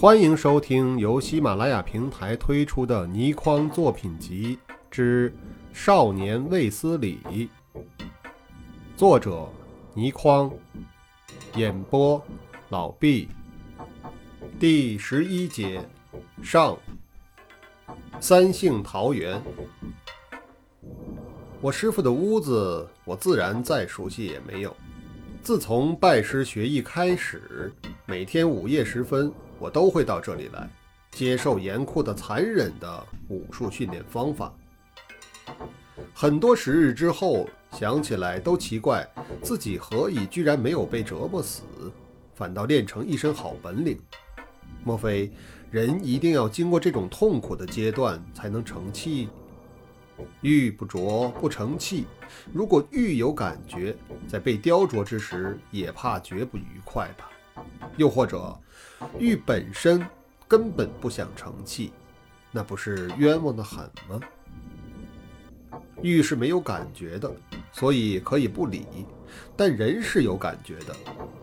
欢迎收听由喜马拉雅平台推出的倪匡作品集之《少年卫斯理》，作者倪匡，演播老毕。第十一节上。三姓桃园，我师傅的屋子，我自然再熟悉也没有。自从拜师学艺开始，每天午夜时分。我都会到这里来，接受严酷的、残忍的武术训练方法。很多时日之后，想起来都奇怪，自己何以居然没有被折磨死，反倒练成一身好本领？莫非人一定要经过这种痛苦的阶段才能成器？玉不琢不成器。如果玉有感觉，在被雕琢之时，也怕绝不愉快吧？又或者？玉本身根本不想成器，那不是冤枉的很吗？玉是没有感觉的，所以可以不理；但人是有感觉的，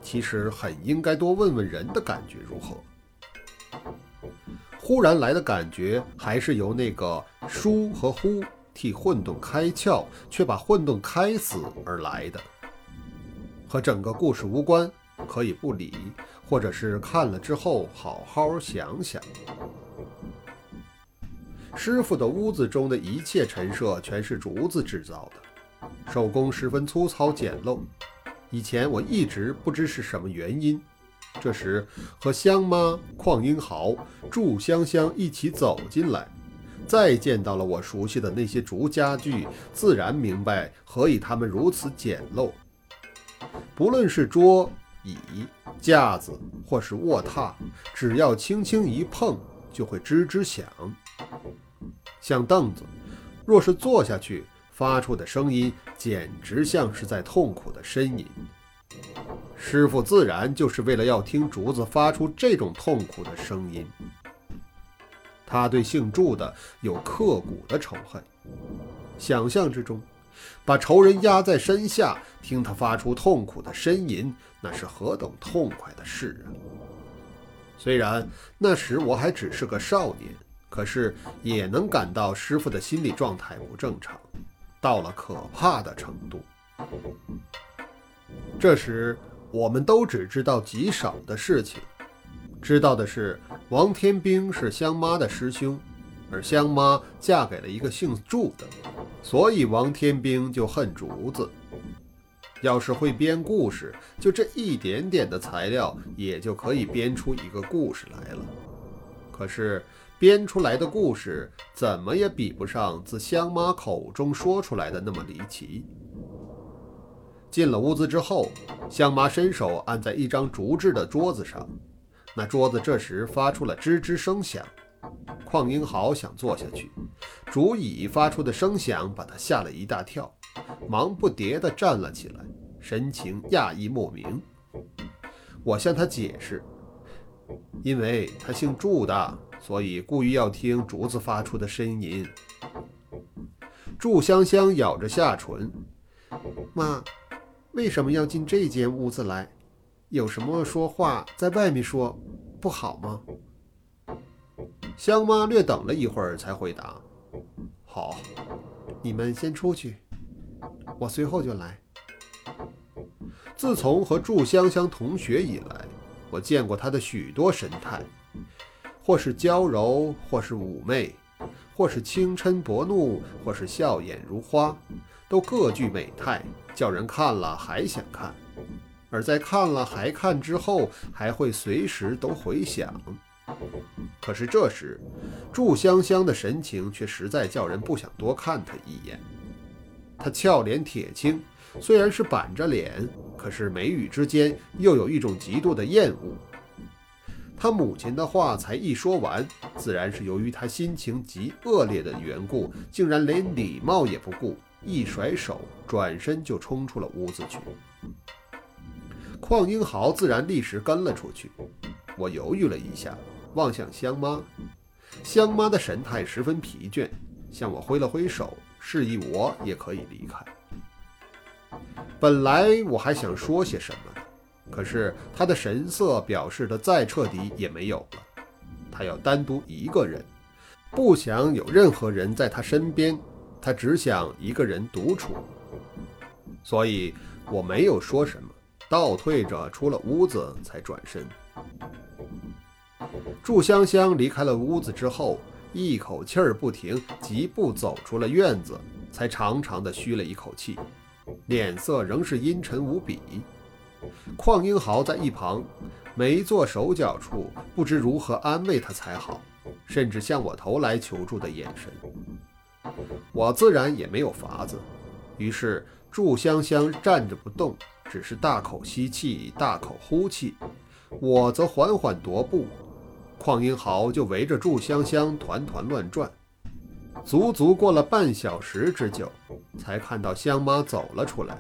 其实很应该多问问人的感觉如何。忽然来的感觉，还是由那个疏和忽替混沌开窍，却把混沌开死而来的，和整个故事无关，可以不理。或者是看了之后好好想想。师傅的屋子中的一切陈设全是竹子制造的，手工十分粗糙简陋。以前我一直不知是什么原因，这时和香妈、邝英豪、祝香香一起走进来，再见到了我熟悉的那些竹家具，自然明白何以他们如此简陋。不论是桌。椅、架子或是卧榻，只要轻轻一碰，就会吱吱响。像凳子，若是坐下去，发出的声音简直像是在痛苦的呻吟。师傅自然就是为了要听竹子发出这种痛苦的声音。他对姓祝的有刻骨的仇恨，想象之中。把仇人压在身下，听他发出痛苦的呻吟，那是何等痛快的事啊！虽然那时我还只是个少年，可是也能感到师傅的心理状态不正常，到了可怕的程度。这时，我们都只知道极少的事情，知道的是王天兵是香妈的师兄。而香妈嫁给了一个姓祝的，所以王天兵就恨竹子。要是会编故事，就这一点点的材料，也就可以编出一个故事来了。可是编出来的故事，怎么也比不上自香妈口中说出来的那么离奇。进了屋子之后，香妈伸手按在一张竹制的桌子上，那桌子这时发出了吱吱声响。邝英豪想坐下去，竹椅发出的声响把他吓了一大跳，忙不迭地站了起来，神情讶异莫名。我向他解释，因为他姓祝的，所以故意要听竹子发出的呻吟。祝香香咬着下唇：“妈，为什么要进这间屋子来？有什么说话在外面说，不好吗？”香妈略等了一会儿，才回答：“好，你们先出去，我随后就来。”自从和祝香香同学以来，我见过她的许多神态，或是娇柔，或是妩媚，或是轻嗔薄怒，或是笑眼如花，都各具美态，叫人看了还想看，而在看了还看之后，还会随时都回想。可是这时，祝香香的神情却实在叫人不想多看她一眼。她俏脸铁青，虽然是板着脸，可是眉宇之间又有一种极度的厌恶。她母亲的话才一说完，自然是由于她心情极恶劣的缘故，竟然连礼貌也不顾，一甩手，转身就冲出了屋子去。邝英豪自然立时跟了出去。我犹豫了一下。望向香妈，香妈的神态十分疲倦，向我挥了挥手，示意我也可以离开。本来我还想说些什么，可是他的神色表示的再彻底也没有了，他要单独一个人，不想有任何人在他身边，他只想一个人独处。所以我没有说什么，倒退着出了屋子，才转身。祝香香离开了屋子之后，一口气儿不停，疾步走出了院子，才长长的吁了一口气，脸色仍是阴沉无比。邝英豪在一旁没做手脚处，不知如何安慰他才好，甚至向我投来求助的眼神。我自然也没有法子，于是祝香香站着不动，只是大口吸气，大口呼气，我则缓缓踱步。邝英豪就围着祝香香团团乱转，足足过了半小时之久，才看到香妈走了出来。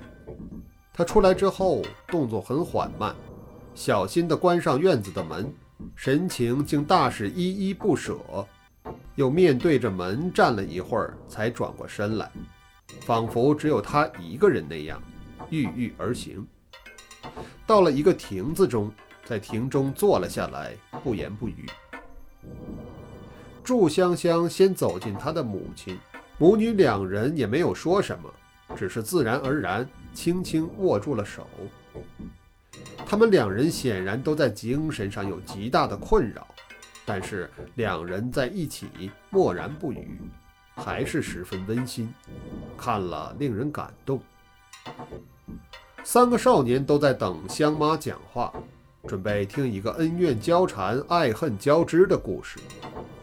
她出来之后，动作很缓慢，小心地关上院子的门，神情竟大是依依不舍。又面对着门站了一会儿，才转过身来，仿佛只有她一个人那样，郁郁而行。到了一个亭子中，在亭中坐了下来，不言不语。祝香香先走进她的母亲，母女两人也没有说什么，只是自然而然。轻轻握住了手，他们两人显然都在精神上有极大的困扰，但是两人在一起默然不语，还是十分温馨，看了令人感动。三个少年都在等香妈讲话，准备听一个恩怨交缠、爱恨交织的故事。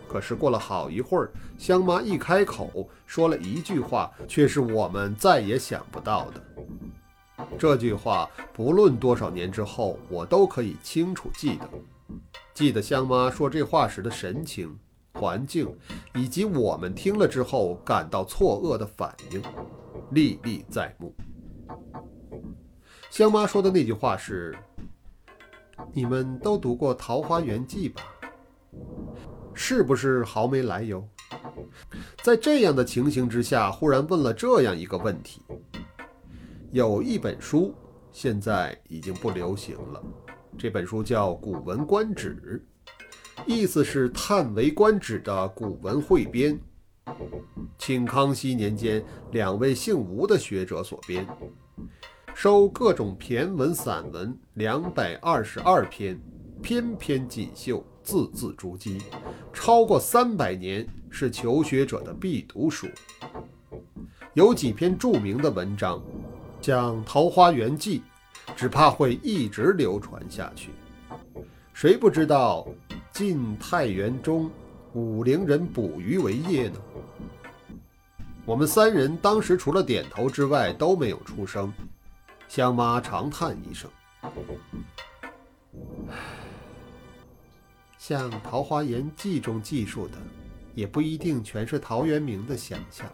可是过了好一会儿，香妈一开口说了一句话，却是我们再也想不到的。这句话不论多少年之后，我都可以清楚记得。记得香妈说这话时的神情、环境，以及我们听了之后感到错愕的反应，历历在目。香妈说的那句话是：“你们都读过《桃花源记》吧？”是不是毫没来由？在这样的情形之下，忽然问了这样一个问题。有一本书现在已经不流行了，这本书叫《古文观止》，意思是叹为观止的古文汇编，清康熙年间两位姓吴的学者所编，收各种骈文散文两百二十二篇，篇篇锦绣。字字珠玑，超过三百年，是求学者的必读书。有几篇著名的文章，像《桃花源记》，只怕会一直流传下去。谁不知道晋太元中武陵人捕鱼为业呢？我们三人当时除了点头之外都没有出声。香妈长叹一声。像《桃花源记》中记述的，也不一定全是陶渊明的想象，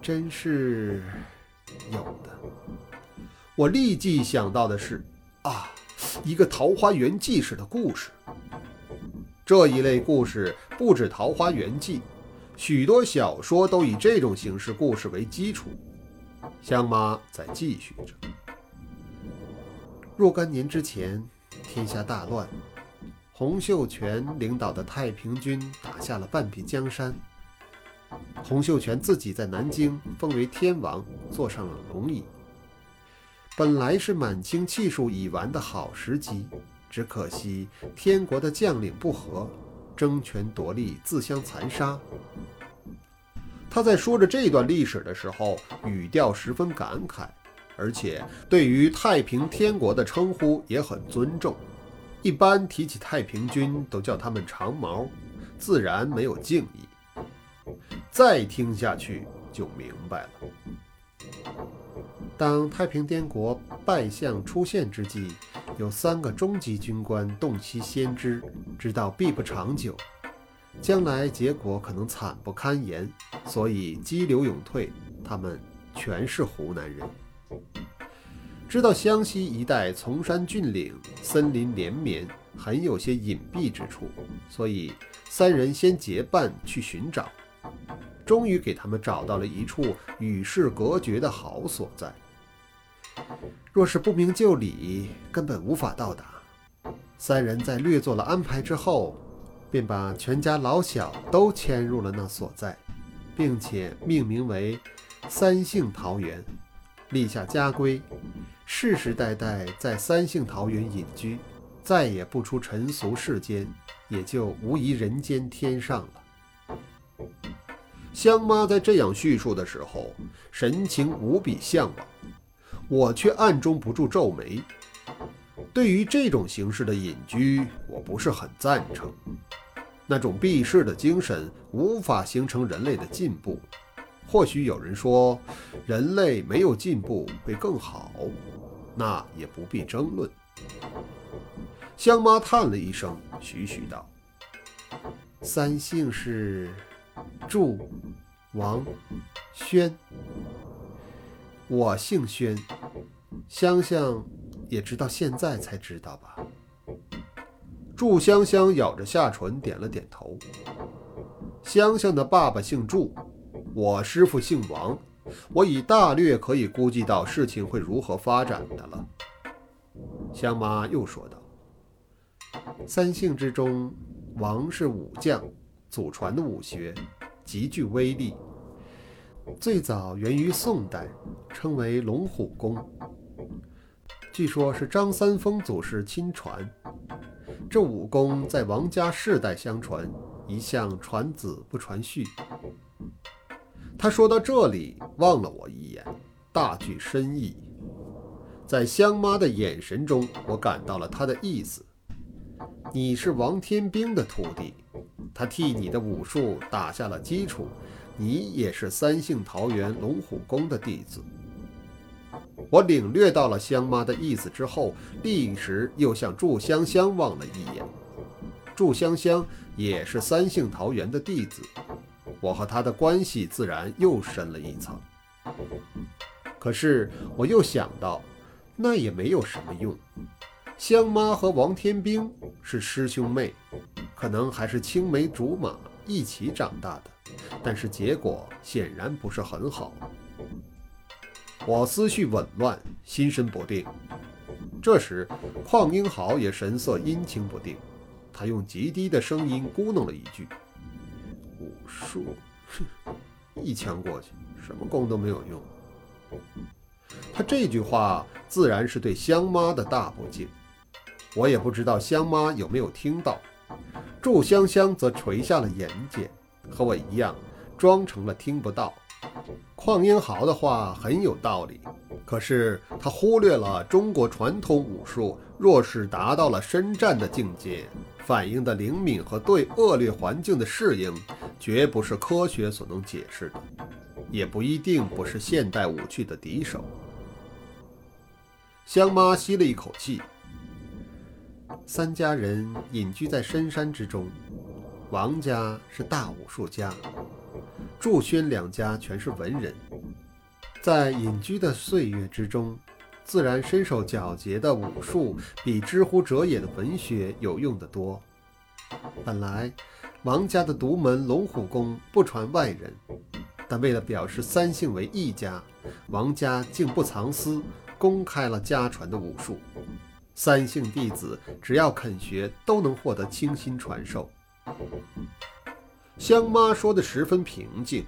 真是有的。我立即想到的是，啊，一个《桃花源记》式的故事。这一类故事不止《桃花源记》，许多小说都以这种形式故事为基础。香妈在继续着：若干年之前，天下大乱。洪秀全领导的太平军打下了半壁江山。洪秀全自己在南京封为天王，坐上了龙椅。本来是满清气数已完的好时机，只可惜天国的将领不和，争权夺利，自相残杀。他在说着这段历史的时候，语调十分感慨，而且对于太平天国的称呼也很尊重。一般提起太平军，都叫他们长毛，自然没有敬意。再听下去就明白了。当太平天国败相出现之际，有三个中级军官洞悉先知，知道必不长久，将来结果可能惨不堪言，所以激流勇退。他们全是湖南人。知道湘西一带崇山峻岭，森林连绵，很有些隐蔽之处，所以三人先结伴去寻找，终于给他们找到了一处与世隔绝的好所在。若是不明就里，根本无法到达。三人在略做了安排之后，便把全家老小都迁入了那所在，并且命名为三姓桃园，立下家规，世世代代在三姓桃园隐居，再也不出尘俗世间，也就无疑人间天上了。香妈在这样叙述的时候，神情无比向往，我却暗中不住皱眉。对于这种形式的隐居，我不是很赞成。那种避世的精神无法形成人类的进步。或许有人说，人类没有进步会更好，那也不必争论。香妈叹了一声，徐徐道：“三姓是祝、王、轩，我姓轩，香香。”也直到现在才知道吧。祝香香咬着下唇，点了点头。香香的爸爸姓祝，我师傅姓王，我已大略可以估计到事情会如何发展的了。香妈又说道：“三姓之中，王是武将，祖传的武学极具威力，最早源于宋代，称为龙虎功。”据说，是张三丰祖师亲传。这武功在王家世代相传，一向传子不传婿。他说到这里，望了我一眼，大具深意。在香妈的眼神中，我感到了他的意思：你是王天兵的徒弟，他替你的武术打下了基础，你也是三姓桃园龙虎宫的弟子。我领略到了香妈的意思之后，立时又向祝香香望了一眼。祝香香也是三姓桃园的弟子，我和她的关系自然又深了一层。可是我又想到，那也没有什么用。香妈和王天兵是师兄妹，可能还是青梅竹马一起长大的，但是结果显然不是很好。我思绪紊乱，心神不定。这时，邝英豪也神色阴晴不定。他用极低的声音咕哝了一句：“武术，哼，一枪过去，什么功都没有用。”他这句话自然是对香妈的大不敬。我也不知道香妈有没有听到。祝香香则垂下了眼睑，和我一样，装成了听不到。邝英豪的话很有道理，可是他忽略了中国传统武术若是达到了深战的境界，反应的灵敏和对恶劣环境的适应，绝不是科学所能解释的，也不一定不是现代武器的敌手。香妈吸了一口气，三家人隐居在深山之中，王家是大武术家。祝轩两家全是文人，在隐居的岁月之中，自然身手矫捷的武术比知乎者也的文学有用得多。本来王家的独门龙虎功不传外人，但为了表示三姓为一家，王家竟不藏私，公开了家传的武术。三姓弟子只要肯学，都能获得清心传授。香妈说的十分平静，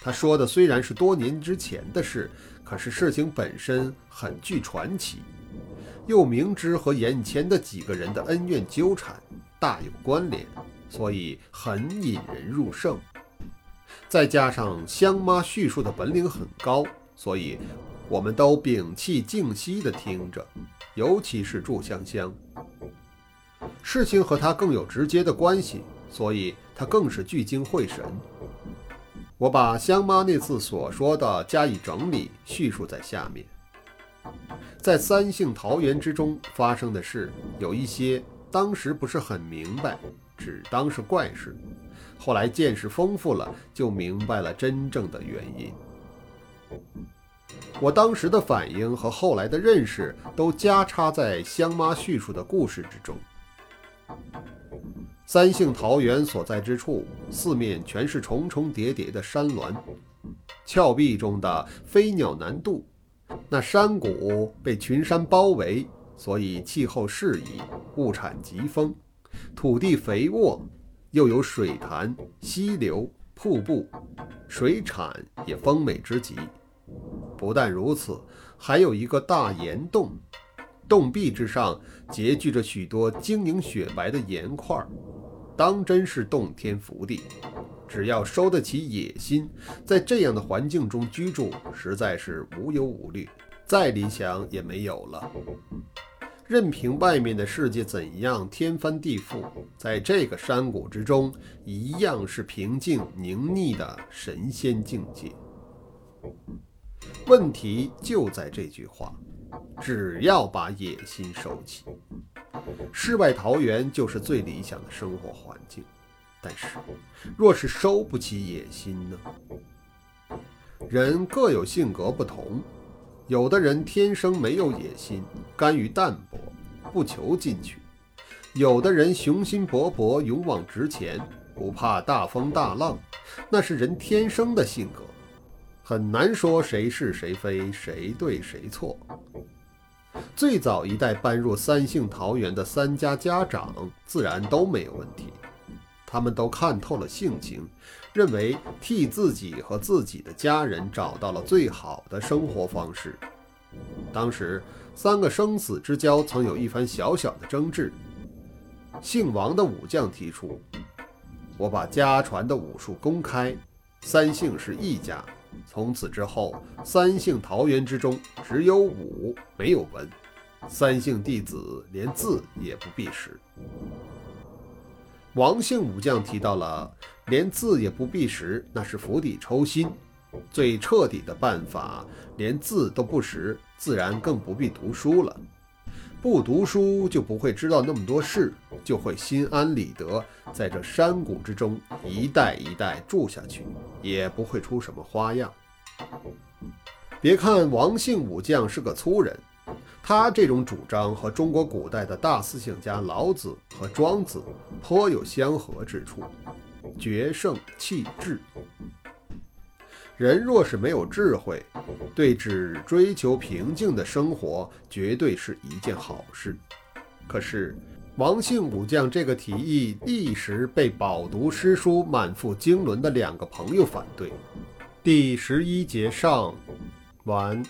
她说的虽然是多年之前的事，可是事情本身很具传奇，又明知和眼前的几个人的恩怨纠缠大有关联，所以很引人入胜。再加上香妈叙述的本领很高，所以我们都屏气静息地听着，尤其是祝香香，事情和她更有直接的关系，所以。他更是聚精会神。我把香妈那次所说的加以整理，叙述在下面。在三姓桃园之中发生的事，有一些当时不是很明白，只当是怪事。后来见识丰富了，就明白了真正的原因。我当时的反应和后来的认识，都加插在香妈叙述的故事之中。三姓桃源所在之处，四面全是重重叠叠的山峦，峭壁中的飞鸟难渡。那山谷被群山包围，所以气候适宜，物产极丰，土地肥沃，又有水潭、溪流、瀑布，水产也丰美之极。不但如此，还有一个大岩洞，洞壁之上结聚着许多晶莹雪白的岩块，当真是洞天福地。只要收得起野心，在这样的环境中居住，实在是无忧无虑，再理想也没有了。任凭外面的世界怎样天翻地覆，在这个山谷之中，一样是平静宁谧的神仙境界。问题就在这句话：只要把野心收起，世外桃源就是最理想的生活环境。但是，若是收不起野心呢？人各有性格不同，有的人天生没有野心，甘于淡泊，不求进取；有的人雄心勃勃，勇往直前，不怕大风大浪，那是人天生的性格，很难说谁是谁非，谁对谁错。最早一代搬入三姓桃园的三家家长，自然都没有问题。他们都看透了性情，认为替自己和自己的家人找到了最好的生活方式。当时三个生死之交曾有一番小小的争执。姓王的武将提出：“我把家传的武术公开，三姓是一家，从此之后，三姓桃园之中只有武没有文，三姓弟子连字也不必识。”王姓武将提到了连字也不必识，那是釜底抽薪。最彻底的办法，连字都不识，自然更不必读书了。不读书就不会知道那么多事，就会心安理得在这山谷之中一代一代住下去，也不会出什么花样。别看王姓武将是个粗人。他这种主张和中国古代的大思想家老子和庄子颇有相合之处，决胜气智。人若是没有智慧，对只追求平静的生活绝对是一件好事。可是王姓武将这个提议一时被饱读诗书、满腹经纶的两个朋友反对。第十一节上完。